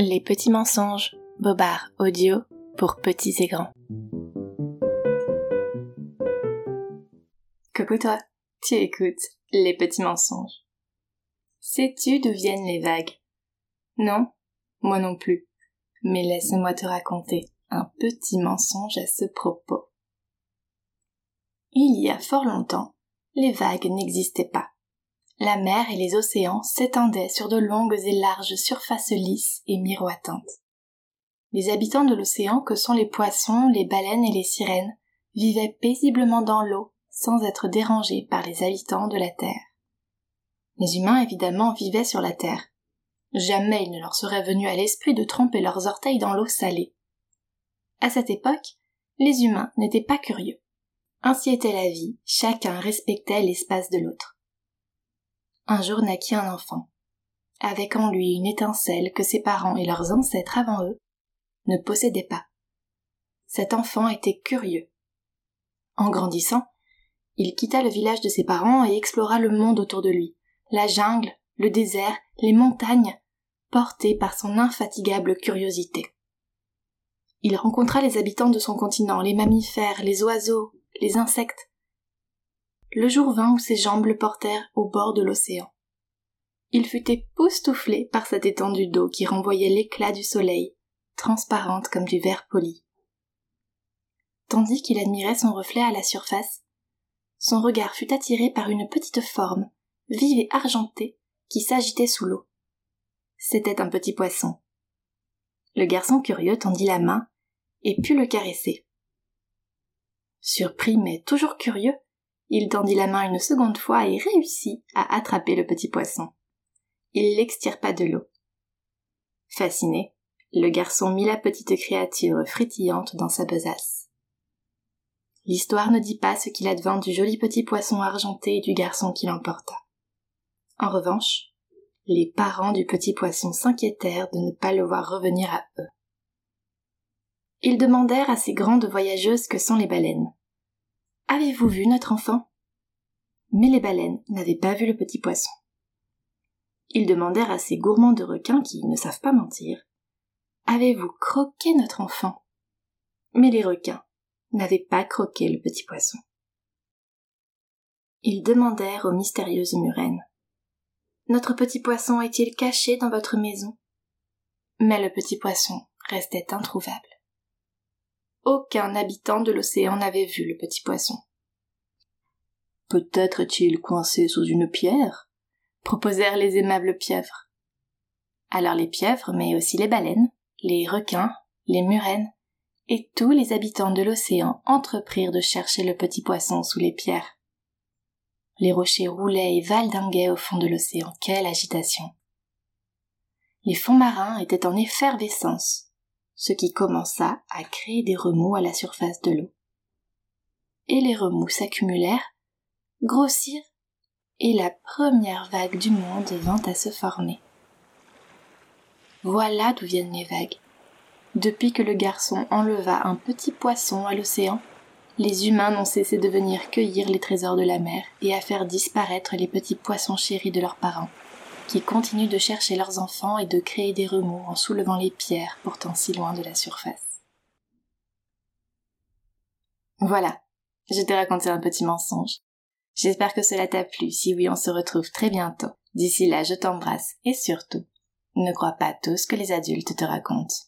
Les petits mensonges, Bobard audio pour petits et grands. Coucou toi, tu écoutes Les petits mensonges. Sais-tu d'où viennent les vagues? Non, moi non plus. Mais laisse-moi te raconter un petit mensonge à ce propos. Il y a fort longtemps, les vagues n'existaient pas la mer et les océans s'étendaient sur de longues et larges surfaces lisses et miroitantes. Les habitants de l'océan que sont les poissons, les baleines et les sirènes vivaient paisiblement dans l'eau sans être dérangés par les habitants de la terre. Les humains évidemment vivaient sur la terre. Jamais il ne leur serait venu à l'esprit de tremper leurs orteils dans l'eau salée. À cette époque, les humains n'étaient pas curieux. Ainsi était la vie, chacun respectait l'espace de l'autre un jour naquit un enfant, avec en lui une étincelle que ses parents et leurs ancêtres avant eux ne possédaient pas. Cet enfant était curieux. En grandissant, il quitta le village de ses parents et explora le monde autour de lui, la jungle, le désert, les montagnes, porté par son infatigable curiosité. Il rencontra les habitants de son continent, les mammifères, les oiseaux, les insectes, le jour vint où ses jambes le portèrent au bord de l'océan. Il fut époustouflé par cette étendue d'eau qui renvoyait l'éclat du soleil, transparente comme du verre poli. Tandis qu'il admirait son reflet à la surface, son regard fut attiré par une petite forme, vive et argentée, qui s'agitait sous l'eau. C'était un petit poisson. Le garçon curieux tendit la main et put le caresser. Surpris mais toujours curieux, il tendit la main une seconde fois et réussit à attraper le petit poisson. Il l'extirpa de l'eau. Fasciné, le garçon mit la petite créature frétillante dans sa besace. L'histoire ne dit pas ce qu'il advint du joli petit poisson argenté et du garçon qui l'emporta. En revanche, les parents du petit poisson s'inquiétèrent de ne pas le voir revenir à eux. Ils demandèrent à ces grandes voyageuses que sont les baleines. Avez-vous vu notre enfant? Mais les baleines n'avaient pas vu le petit poisson. Ils demandèrent à ces gourmands de requins qui ne savent pas mentir. Avez-vous croqué notre enfant? Mais les requins n'avaient pas croqué le petit poisson. Ils demandèrent aux mystérieuses murènes. Notre petit poisson est-il caché dans votre maison? Mais le petit poisson restait introuvable. Aucun habitant de l'océan n'avait vu le petit poisson. Peut-être est-il coincé sous une pierre proposèrent les aimables pieuvres. Alors les pieuvres, mais aussi les baleines, les requins, les murènes, et tous les habitants de l'océan entreprirent de chercher le petit poisson sous les pierres. Les rochers roulaient et valdinguaient au fond de l'océan. Quelle agitation. Les fonds marins étaient en effervescence, ce qui commença à créer des remous à la surface de l'eau. Et les remous s'accumulèrent, grossirent, et la première vague du monde vint à se former. Voilà d'où viennent les vagues. Depuis que le garçon enleva un petit poisson à l'océan, les humains n'ont cessé de venir cueillir les trésors de la mer et à faire disparaître les petits poissons chéris de leurs parents qui continuent de chercher leurs enfants et de créer des remous en soulevant les pierres pourtant si loin de la surface. Voilà, je t'ai raconté un petit mensonge. J'espère que cela t'a plu. Si oui, on se retrouve très bientôt. D'ici là, je t'embrasse et surtout, ne crois pas tout ce que les adultes te racontent.